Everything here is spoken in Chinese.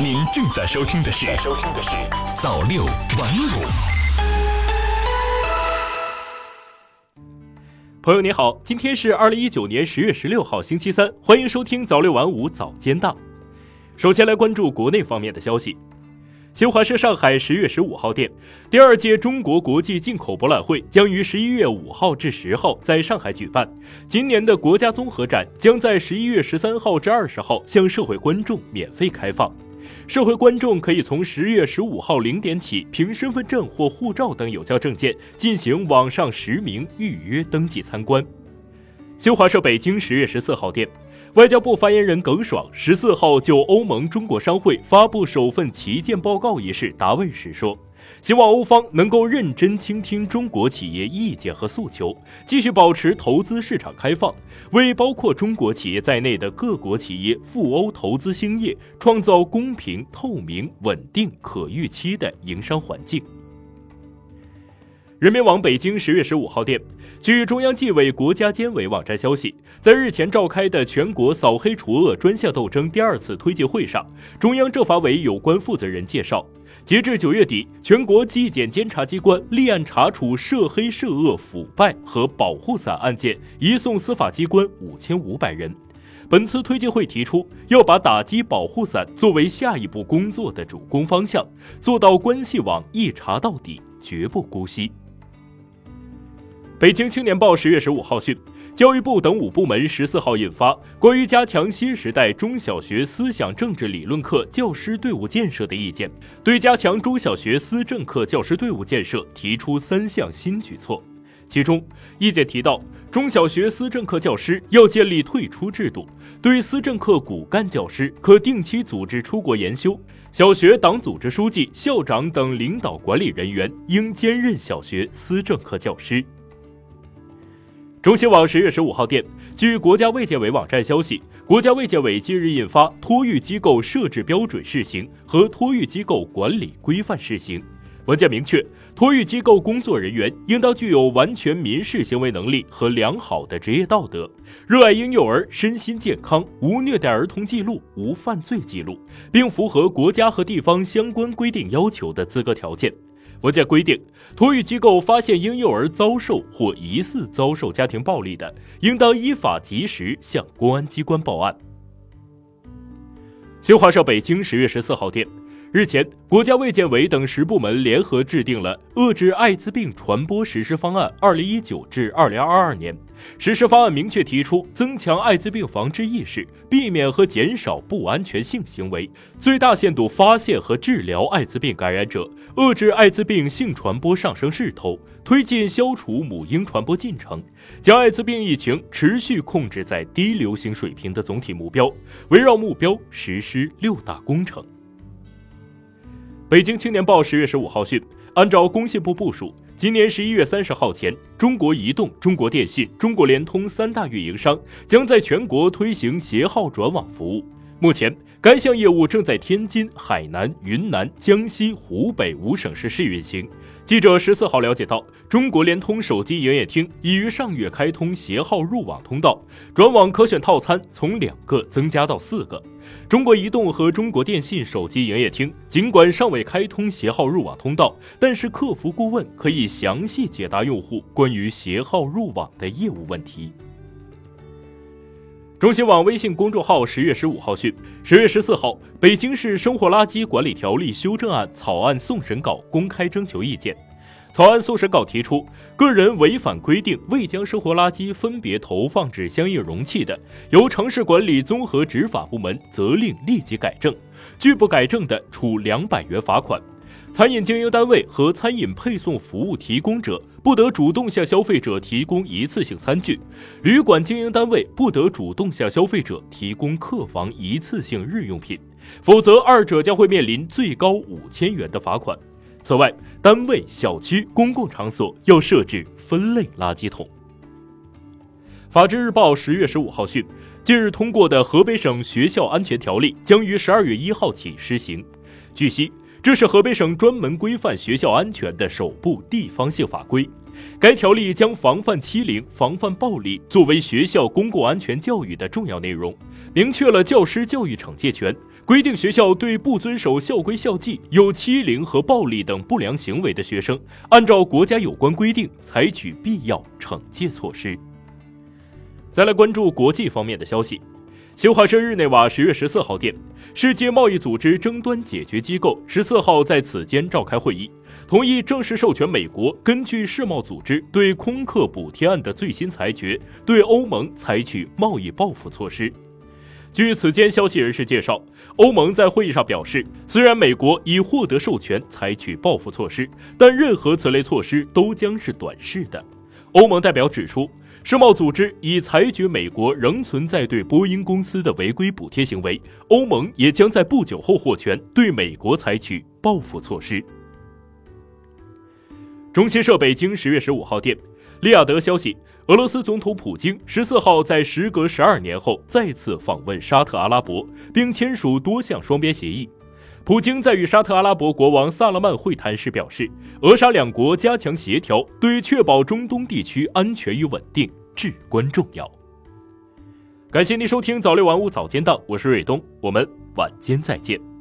您正在收听的是《收听的是早六晚五》。朋友你好，今天是二零一九年十月十六号星期三，欢迎收听早六晚五早间档。首先来关注国内方面的消息。新华社上海十月十五号电，第二届中国国际进口博览会将于十一月五号至十号在上海举办。今年的国家综合展将在十一月十三号至二十号向社会观众免费开放。社会观众可以从十月十五号零点起，凭身份证或护照等有效证件进行网上实名预约登记参观。新华社北京十月十四号电。外交部发言人耿爽十四号就欧盟中国商会发布首份旗舰报告一事答问时说：“希望欧方能够认真倾听中国企业意见和诉求，继续保持投资市场开放，为包括中国企业在内的各国企业赴欧投资兴业创造公平、透明、稳定、可预期的营商环境。”人民网北京十月十五号电，据中央纪委国家监委网站消息，在日前召开的全国扫黑除恶专项斗争第二次推介会上，中央政法委有关负责人介绍，截至九月底，全国纪检监察机关立案查处涉黑涉恶腐败和保护伞案件，移送司法机关五千五百人。本次推介会提出，要把打击保护伞作为下一步工作的主攻方向，做到关系网一查到底，绝不姑息。北京青年报十月十五号讯，教育部等五部门十四号印发关于加强新时代中小学思想政治理论课教师队伍建设的意见，对加强中小学思政课教师队伍建设提出三项新举措。其中，意见提到，中小学思政课教师要建立退出制度，对思政课骨干教师可定期组织出国研修；小学党组织书记、校长等领导管理人员应兼任小学思政课教师。中新网十月十五号电，据国家卫健委网站消息，国家卫健委近日印发《托育机构设置标准试行》和《托育机构管理规范试行》。文件明确，托育机构工作人员应当具有完全民事行为能力和良好的职业道德，热爱婴幼儿身心健康，无虐待儿童记录，无犯罪记录，并符合国家和地方相关规定要求的资格条件。国家规定，托育机构发现婴幼儿遭受或疑似遭受家庭暴力的，应当依法及时向公安机关报案。新华社北京十月十四号电。日前，国家卫健委等十部门联合制定了《遏制艾滋病传播实施方案（二零一九至二零二二年）》。实施方案明确提出，增强艾滋病防治意识，避免和减少不安全性行为，最大限度发现和治疗艾滋病感染者，遏制艾滋病性传播上升势头，推进消除母婴传播进程，将艾滋病疫情持续控制在低流行水平的总体目标，围绕目标实施六大工程。北京青年报十月十五号讯，按照工信部部署，今年十一月三十号前，中国移动、中国电信、中国联通三大运营商将在全国推行携号转网服务。目前，该项业务正在天津、海南、云南、江西、湖北五省市试运行。记者十四号了解到，中国联通手机营业厅已于上月开通携号入网通道，转网可选套餐从两个增加到四个。中国移动和中国电信手机营业厅尽管尚未开通携号入网通道，但是客服顾问可以详细解答用户关于携号入网的业务问题。中新网微信公众号十月十五号讯，十月十四号，北京市生活垃圾管理条例修正案草案送审稿公开征求意见。草案送审稿提出，个人违反规定未将生活垃圾分别投放至相应容器的，由城市管理综合执法部门责令立即改正；拒不改正的，处两百元罚款。餐饮经营单位和餐饮配送服务提供者不得主动向消费者提供一次性餐具；旅馆经营单位不得主动向消费者提供客房一次性日用品，否则二者将会面临最高五千元的罚款。此外，单位、小区、公共场所要设置分类垃圾桶。法制日报十月十五号讯，近日通过的河北省学校安全条例将于十二月一号起施行。据悉，这是河北省专门规范学校安全的首部地方性法规。该条例将防范欺凌、防范暴力作为学校公共安全教育的重要内容，明确了教师教育惩戒权，规定学校对不遵守校规校纪、有欺凌和暴力等不良行为的学生，按照国家有关规定采取必要惩戒措施。再来关注国际方面的消息。新华社日内瓦十月十四号电，世界贸易组织争端解决机构十四号在此间召开会议，同意正式授权美国根据世贸组织对空客补贴案的最新裁决，对欧盟采取贸易报复措施。据此间消息人士介绍，欧盟在会议上表示，虽然美国已获得授权采取报复措施，但任何此类措施都将是短视的。欧盟代表指出，世贸组织已裁决美国仍存在对波音公司的违规补贴行为，欧盟也将在不久后获权对美国采取报复措施。中新社北京十月十五号电。利亚德消息，俄罗斯总统普京十四号在时隔十二年后再次访问沙特阿拉伯，并签署多项双边协议。普京在与沙特阿拉伯国王萨勒曼会谈时表示，俄沙两国加强协调，对确保中东地区安全与稳定至关重要。感谢您收听早六晚五早间档，我是瑞东，我们晚间再见。